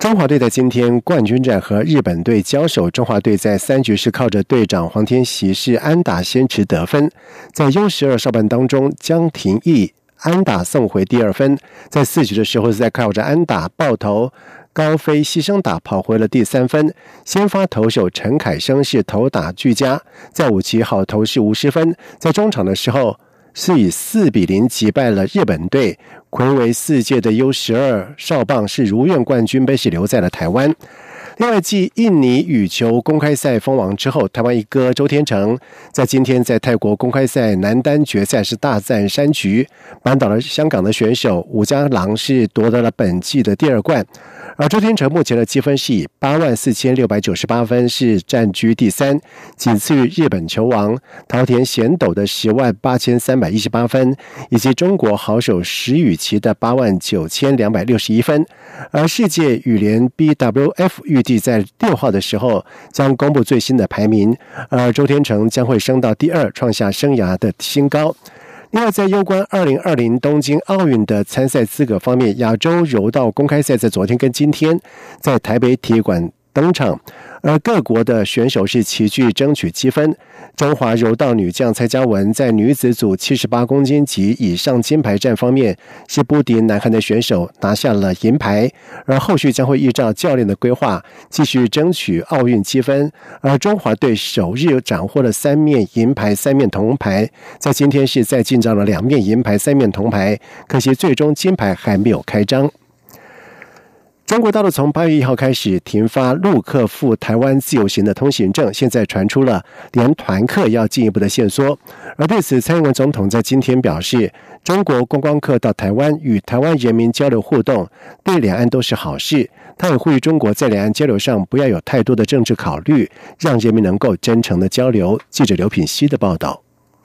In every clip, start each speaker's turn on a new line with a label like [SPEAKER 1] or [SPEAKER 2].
[SPEAKER 1] 中华队在今天冠军战和日本队交手，中华队在三局是靠着队长黄天喜是安打先持得分，在 U 十二少半当中，江廷义安打送回第二分，在四局的时候是在靠着安打爆头高飞牺牲打跑回了第三分，先发投手陈凯生是投打俱佳，在五七好投是无失分，在中场的时候。是以四比零击败了日本队，魁为四届的 U 十二少棒是如愿冠军杯是留在了台湾。另外，继印尼羽球公开赛封王之后，台湾一哥周天成在今天在泰国公开赛男单决赛是大战山局，扳倒了香港的选手武家郎，是夺得了本季的第二冠。而周天成目前的积分是以八万四千六百九十八分是占据第三，仅次于日本球王桃田贤斗的十万八千三百一十八分，以及中国好手石宇奇的八万九千两百六十一分。而世界羽联 BWF 预在六号的时候将公布最新的排名，而周天成将会升到第二，创下生涯的新高。另外，在有关二零二零东京奥运的参赛资格方面，亚洲柔道公开赛在昨天跟今天在台北体育馆登场。而各国的选手是齐聚争取积分。中华柔道女将蔡嘉文在女子组七十八公斤级以上金牌战方面是不敌南韩的选手，拿下了银牌。而后续将会依照教练的规划继续争取奥运积分。而中华队首日斩获了三面银牌、三面铜牌，在今天是再进账了两面银牌、三面铜牌，可惜最终金牌还没有开张。中国大陆从八月一号开始停发陆客赴台湾自由行的通行证，现在传出了连团客要进一步的限缩。而对此，蔡英文总统在今天表示，中国观光客到台湾与台湾人民交流互动，对两岸都是好事。他也呼吁中国在两岸交流上不要有太多的政治考虑，让人民能够真诚的交流。记者刘品希的报道。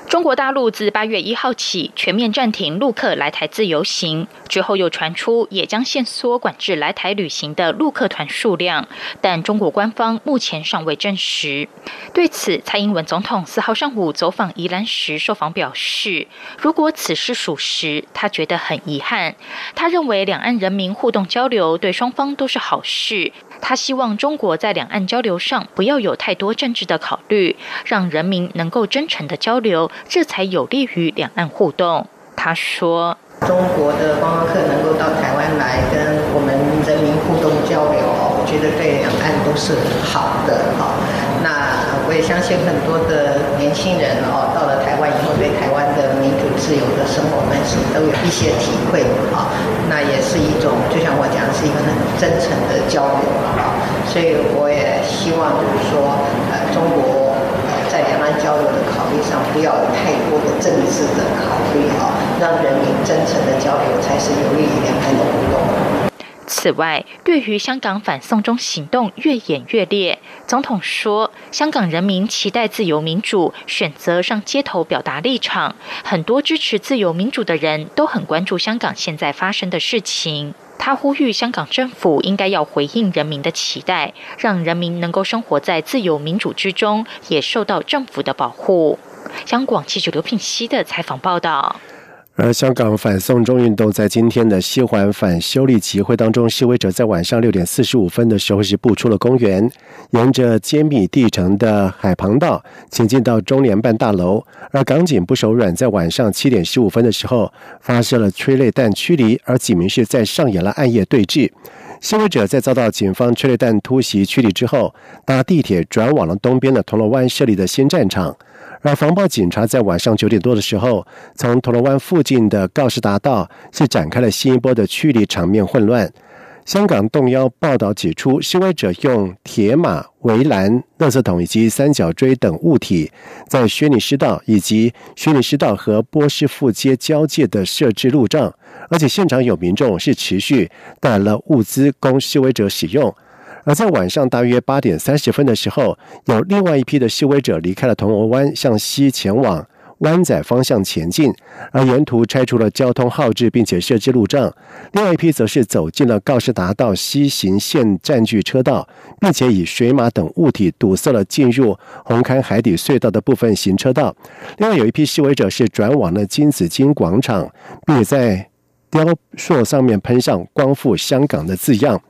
[SPEAKER 2] 中国大陆自八月一号起全面暂停陆客来台自由行，之后又传出也将限缩管制来台旅行的陆客团数量，但中国官方目前尚未证实。对此，蔡英文总统四号上午走访宜兰时受访表示，如果此事属实，他觉得很遗憾。他认为两岸人民互动交流对双方都是好事。他希望中国在两岸交流上不要有太多政治的考虑，让人民能够真诚的交流，这才有利于两岸互动。他说：“中国的观光客能够到台湾来跟我们人民互动交流，我觉得对两岸都是好的。好，那我也相信很多的年轻人哦，到了台湾后，对台湾的民主自由的都有一些体会。啊，那也是一种，就像我讲，是一个很真诚的交流啊。”所以我也希望，就是说，呃，中国在两岸交流的考虑上，不要有太多的政治的考虑啊，让人民真诚的交流，才是有利于两岸的互动。此外，对于香港反送中行动越演越烈，总统说，香港人民期待自由民主，选择上街头表达立场。很多支持自由民主的人都很关注香港现在发生的事情。他呼吁香港政府应该要回应人民的期待，让人民能够生活在自由民主之中，也受到政府的保护。香港记者刘品熙的采访报道。
[SPEAKER 1] 而香港反送中运动在今天的西环反修例集会当中，示威者在晚上六点四十五分的时候是步出了公园，沿着坚密地城的海旁道前进到中联办大楼。而港警不手软，在晚上七点十五分的时候发射了催泪弹驱离，而警民是在上演了暗夜对峙。示威者在遭到警方催泪弹突袭驱离之后，搭地铁转往了东边的铜锣湾设立的新战场。而防暴警察在晚上九点多的时候，从铜锣湾附近的告士达道是展开了新一波的驱离，场面混乱。香港动摇报道指出，示威者用铁马、围栏、垃圾桶以及三角锥等物体，在轩尼诗道以及轩尼诗道和波斯富街交界的设置路障，而且现场有民众是持续带来了物资供示威者使用。而在晚上大约八点三十分的时候，有另外一批的示威者离开了铜锣湾，向西前往湾仔方向前进，而沿途拆除了交通号志，并且设置路障。另外一批则是走进了告士达道西行线，占据车道，并且以水马等物体堵塞了进入红磡海底隧道的部分行车道。另外有一批示威者是转往了金紫荆广场，并且在雕塑上面喷上“光复香港”的字样。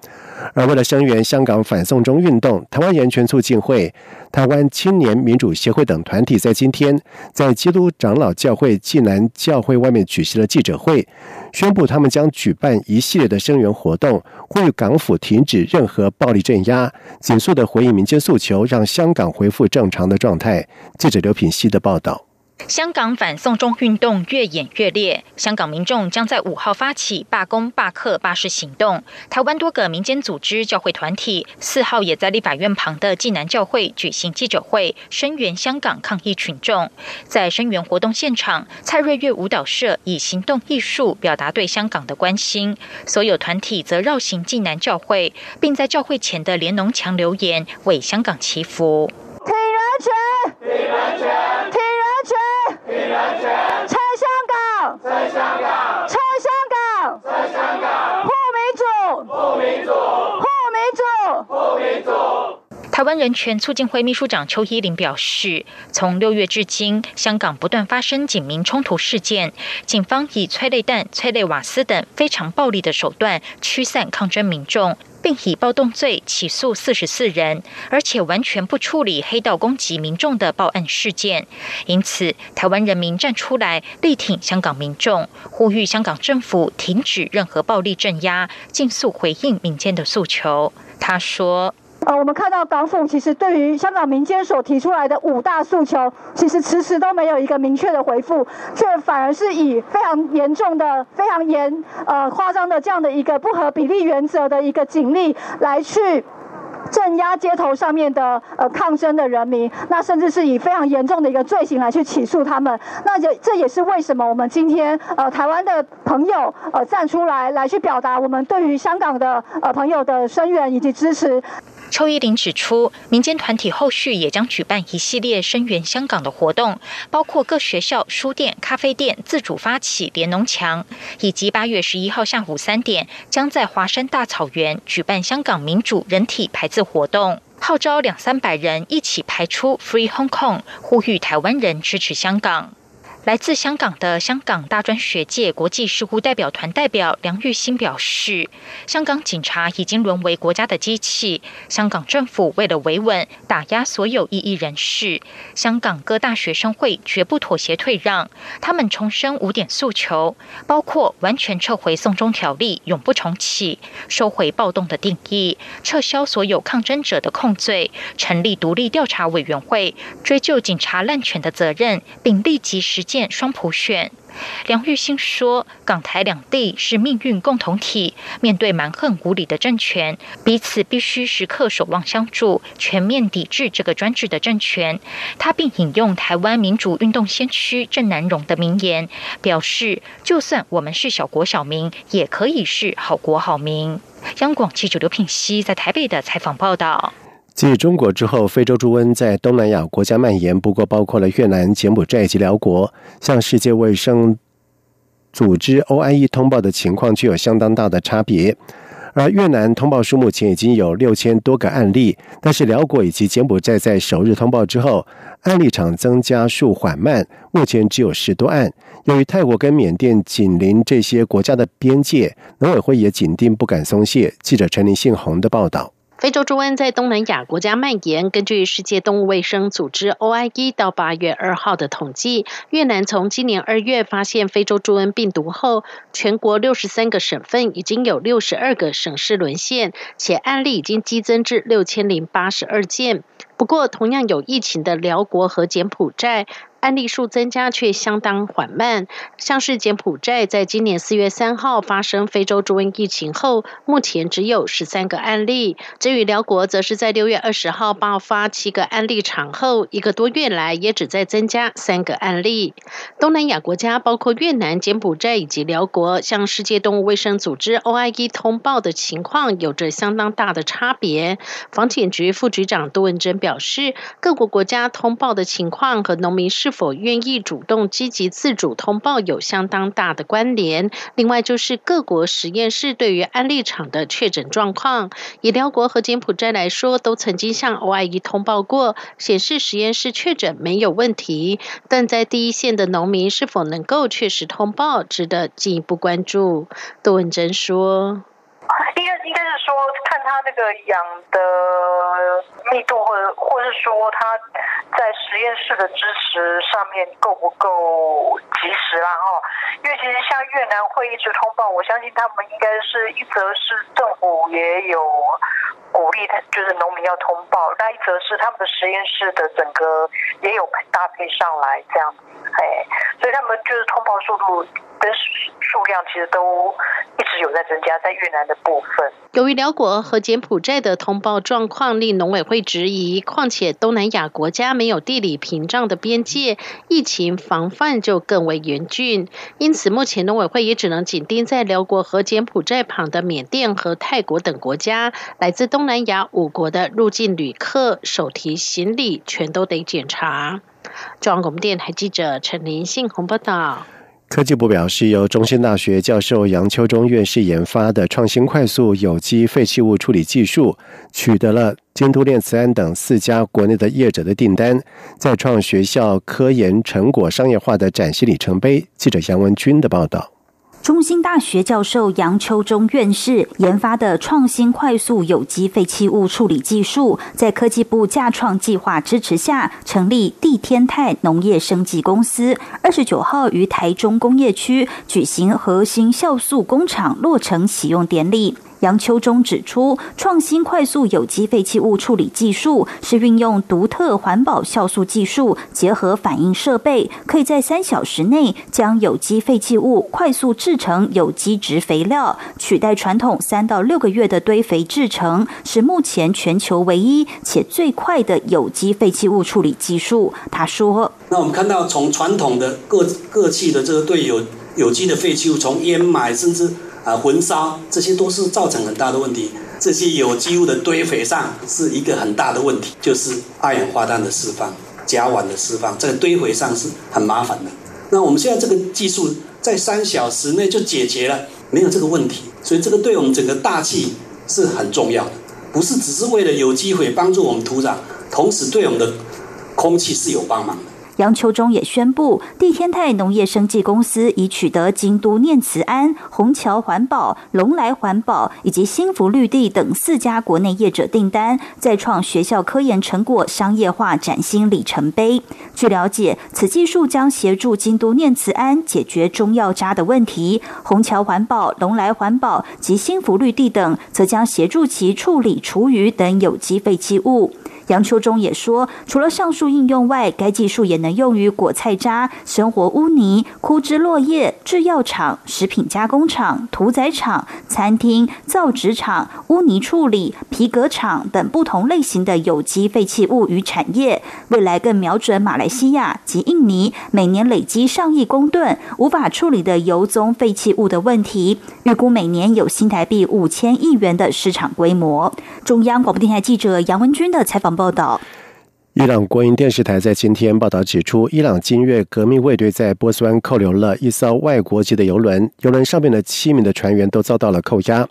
[SPEAKER 1] 而为了声援香港反送中运动，台湾人权促进会、台湾青年民主协会等团体在今天在基督长老教会暨南教会外面举行了记者会，宣布他们将举办一系列的声援活动，呼吁港府停止任何暴力镇压，紧速的回应民间诉求，让香港恢复正常的状态。记者刘品希的报道。
[SPEAKER 2] 香港反送中运动越演越烈，香港民众将在五号发起罢工、罢课、罢市行动。台湾多个民间组织、教会团体四号也在立法院旁的济南教会举行记者会，声援香港抗议群众。在声援活动现场，蔡瑞月舞蹈社以行动艺术表达对香港的关心，所有团体则绕行济南教会，并在教会前的连农墙留言为香港祈福。
[SPEAKER 3] 挺人权，挺人权，挺人权，挺人权，拆香港，拆香港，拆香港，拆香港，护民主，护民主，护民主，护民
[SPEAKER 2] 主。台湾人权促进会秘书长邱依林表示，从六月至今，香港不断发生警民冲突事件，警方以催泪弹、催泪瓦斯等非常暴力的手段驱散抗争民众。并以暴动罪起诉四十四人，而且完全不处理黑道攻击民众的报案事件。因此，台湾人民站出来力挺香港民众，呼吁香港政府停止任何暴力镇压，尽速回应民间的诉求。他说。
[SPEAKER 3] 呃，我们看到港府其实对于香港民间所提出来的五大诉求，其实迟迟都没有一个明确的回复，却反而是以非常严重的、非常严呃夸张的这样的一个不合比例原则的一个警力来去镇压街头上面的呃抗争的人民，那甚至是以非常严重的一个罪行来去起诉他们。那这这也是为什么我们今天呃台湾的朋友呃站出来来去表达我们对于香港的呃朋友的声援以及支持。
[SPEAKER 2] 邱依林指出，民间团体后续也将举办一系列声援香港的活动，包括各学校、书店、咖啡店自主发起联农墙，以及八月十一号下午三点将在华山大草原举办香港民主人体排字活动，号召两三百人一起排出 Free Hong Kong，呼吁台湾人支持香港。来自香港的香港大专学界国际事务代表团代表梁玉兴表示，香港警察已经沦为国家的机器，香港政府为了维稳，打压所有异议人士。香港各大学生会绝不妥协退让，他们重申五点诉求，包括完全撤回送中条例，永不重启，收回暴动的定义，撤销所有抗争者的控罪，成立独立调查委员会，追究警察滥权的责任，并立即实。双普选，梁玉兴说：“港台两地是命运共同体，面对蛮横无理的政权，彼此必须时刻守望相助，全面抵制这个专制的政权。”他并引用台湾民主运动先驱郑南荣的名言，表示：“就算我们是小国小民，也可以是好国好民。”央广记者刘品熙在台北的采访报道。
[SPEAKER 1] 继中国之后，非洲猪瘟在东南亚国家蔓延，不过包括了越南、柬埔寨及辽国，向世界卫生组织 OIE 通报的情况具有相当大的差别。而越南通报数目前已经有六千多个案例，但是辽国以及柬埔寨在首日通报之后，案例场增加数缓慢，目前只有十多案。由于泰国跟缅甸紧邻这些国家的边界，农委会也紧盯，不敢松懈。记者陈林信宏的报道。
[SPEAKER 4] 非洲猪瘟在东南亚国家蔓延。根据世界动物卫生组织 OIE 到八月二号的统计，越南从今年二月发现非洲猪瘟病毒后，全国六十三个省份已经有六十二个省市沦陷，且案例已经激增至六千零八十二件。不过，同样有疫情的辽国和柬埔寨。案例数增加却相当缓慢，像是柬埔寨在今年四月三号发生非洲猪瘟疫情后，目前只有十三个案例。至于辽国，则是在六月二十号爆发七个案例场后，一个多月来也只在增加三个案例。东南亚国家包括越南、柬埔寨以及辽国，向世界动物卫生组织 OIE 通报的情况有着相当大的差别。防检局副局长杜文珍表示，各国国家通报的情况和农民是否愿意主动积极自主通报有相当大的关联。另外就是各国实验室对于安利厂的确诊状况，以辽国和柬埔寨来说，都曾经向 OIE 通报过，显示实验室确诊没有问题。但在第一线的农民是否能够确实通报，值得进一步关注。杜文珍说。
[SPEAKER 5] 应该应该是他那个氧的密度，或者或是说他在实验室的支持上面够不够及时啦？哈，因为其实像越南会一直通报，我相信他们应该是一则是政府也有鼓励，他就是农民要通报；，那一则是他们的实验室的整个也有搭配上来这样子，哎，所以他们就是通报速度跟数量其实都一直有在增加，在越南的部分。
[SPEAKER 4] 由于辽国和柬埔寨的通报状况令农委会质疑，况且东南亚国家没有地理屏障的边界，疫情防范就更为严峻。因此，目前农委会也只能紧盯在辽国和柬埔寨旁的缅甸和泰国等国家，来自东南亚五国的入境旅客手提行李全都得检查。中央广播电台记者陈林信鸿报道。
[SPEAKER 1] 科技部表示，由中兴大学教授杨秋中院士研发的创新快速有机废弃物处理技术，取得了京都炼瓷安等四家国内的业者的订单，再创学校科研成果商业化的崭新里程碑。记者杨文军的报道。
[SPEAKER 6] 中兴大学教授杨秋中院士研发的创新快速有机废弃物处理技术，在科技部架创计划支持下，成立地天泰农业升级公司。二十九号于台中工业区举行核心酵素工厂落成启用典礼。杨秋中指出，创新快速有机废弃物处理技术是运用独特环保酵素技术，结合反应设备，可以在三小时内将有机废弃物快速制成有机质肥料，取代传统三到六个月的堆肥制成，是目前全球唯一且最快的有机废弃物处理技术。他说：“
[SPEAKER 7] 那我们看到，从传统的各各气的这个对有有机的废弃物，从烟霾甚至。”啊，焚烧这些都是造成很大的问题。这些有机物的堆肥上是一个很大的问题，就是二氧化碳的释放、甲烷的释放，在堆肥上是很麻烦的。那我们现在这个技术在三小时内就解决了，没有这个问题。所以这个对我们整个大气是很重要的，不是只是为了有机会帮助我们土壤，同时对我们的空气是有帮忙的。
[SPEAKER 6] 杨秋中也宣布，地天泰农业生技公司已取得京都念慈庵、虹桥环保、龙来环保以及新福绿地等四家国内业者订单，再创学校科研成果商业化崭新里程碑。据了解，此技术将协助京都念慈庵解决中药渣的问题，虹桥环保、龙来环保及新福绿地等则将协助其处理厨余等有机废弃物。杨秋中也说，除了上述应用外，该技术也能用于果菜渣、生活污泥、枯枝落叶、制药厂、食品加工厂、屠宰场、餐厅、造纸厂、污泥处理、皮革厂等不同类型的有机废弃物与产业。未来更瞄准马来西亚及印尼每年累积上亿公吨无法处理的油棕废弃物的问题，预估每年有新台币五千亿元的市场规模。中央广播电台记者杨文君的采访。报道：
[SPEAKER 1] 伊朗国营电视台在今天报道指出，伊朗今月革命卫队在波斯湾扣留了一艘外国籍的游轮，游轮上面的七名的船员都遭到了扣押。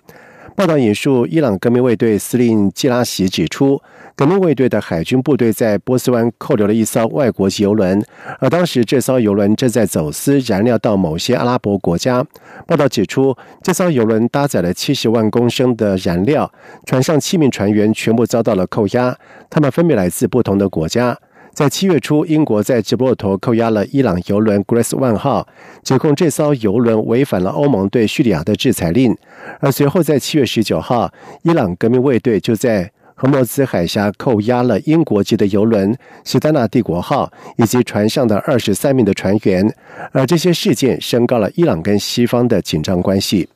[SPEAKER 1] 报道引述伊朗革命卫队司令季拉席指出，革命卫队的海军部队在波斯湾扣留了一艘外国籍游轮，而当时这艘游轮正在走私燃料到某些阿拉伯国家。报道指出，这艘游轮搭载了七十万公升的燃料，船上七名船员全部遭到了扣押，他们分别来自不同的国家。在七月初，英国在直布罗陀扣押了伊朗油轮 Grace One 号，指控这艘油轮违反了欧盟对叙利亚的制裁令。而随后在七月十九号，伊朗革命卫队就在荷莫兹海峡扣押了英国籍的油轮西丹纳帝国号以及船上的二十三名的船员。而这些事件升高了伊朗跟西方的紧张关系。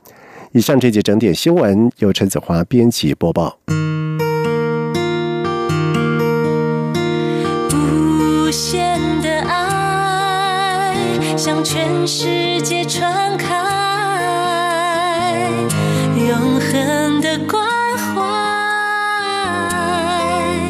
[SPEAKER 1] 以上这节整点新闻由陈子华编辑播报。
[SPEAKER 8] 向全世界传开，